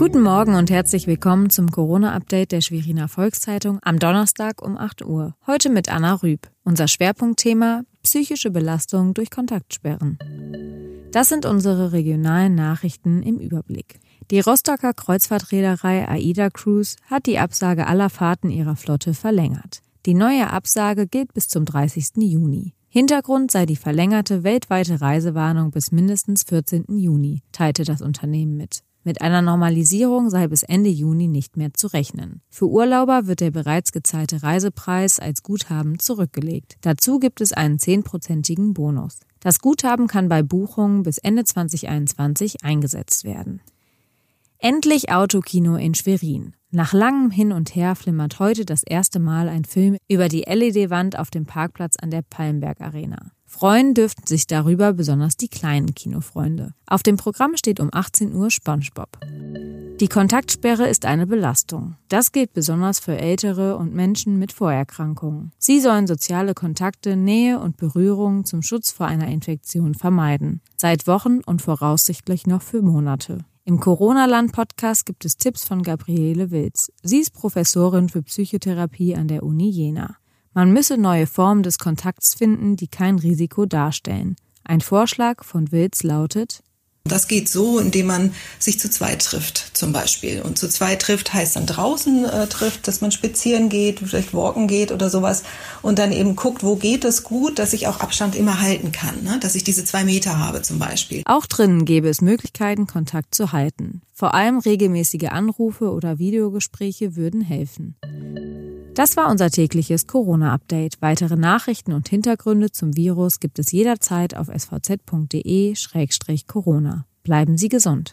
Guten Morgen und herzlich willkommen zum Corona-Update der Schweriner Volkszeitung am Donnerstag um 8 Uhr. Heute mit Anna Rüb. Unser Schwerpunktthema psychische Belastung durch Kontaktsperren. Das sind unsere regionalen Nachrichten im Überblick. Die Rostocker Kreuzfahrtreederei AIDA Cruise hat die Absage aller Fahrten ihrer Flotte verlängert. Die neue Absage gilt bis zum 30. Juni. Hintergrund sei die verlängerte weltweite Reisewarnung bis mindestens 14. Juni, teilte das Unternehmen mit. Mit einer Normalisierung sei bis Ende Juni nicht mehr zu rechnen. Für Urlauber wird der bereits gezahlte Reisepreis als Guthaben zurückgelegt. Dazu gibt es einen zehnprozentigen Bonus. Das Guthaben kann bei Buchungen bis Ende 2021 eingesetzt werden. Endlich Autokino in Schwerin. Nach langem Hin und Her flimmert heute das erste Mal ein Film über die LED-Wand auf dem Parkplatz an der Palmberg Arena. Freuen dürften sich darüber besonders die kleinen Kinofreunde. Auf dem Programm steht um 18 Uhr SpongeBob. Die Kontaktsperre ist eine Belastung. Das gilt besonders für Ältere und Menschen mit Vorerkrankungen. Sie sollen soziale Kontakte, Nähe und Berührungen zum Schutz vor einer Infektion vermeiden. Seit Wochen und voraussichtlich noch für Monate. Im Corona-Land-Podcast gibt es Tipps von Gabriele Wilz. Sie ist Professorin für Psychotherapie an der Uni Jena. Man müsse neue Formen des Kontakts finden, die kein Risiko darstellen. Ein Vorschlag von Wilz lautet, das geht so, indem man sich zu zweit trifft, zum Beispiel. Und zu zweit trifft heißt dann draußen äh, trifft, dass man spazieren geht, vielleicht walken geht oder sowas. Und dann eben guckt, wo geht es gut, dass ich auch Abstand immer halten kann, ne? dass ich diese zwei Meter habe zum Beispiel. Auch drinnen gäbe es Möglichkeiten, Kontakt zu halten. Vor allem regelmäßige Anrufe oder Videogespräche würden helfen. Das war unser tägliches Corona-Update. Weitere Nachrichten und Hintergründe zum Virus gibt es jederzeit auf svz.de-corona. Bleiben Sie gesund.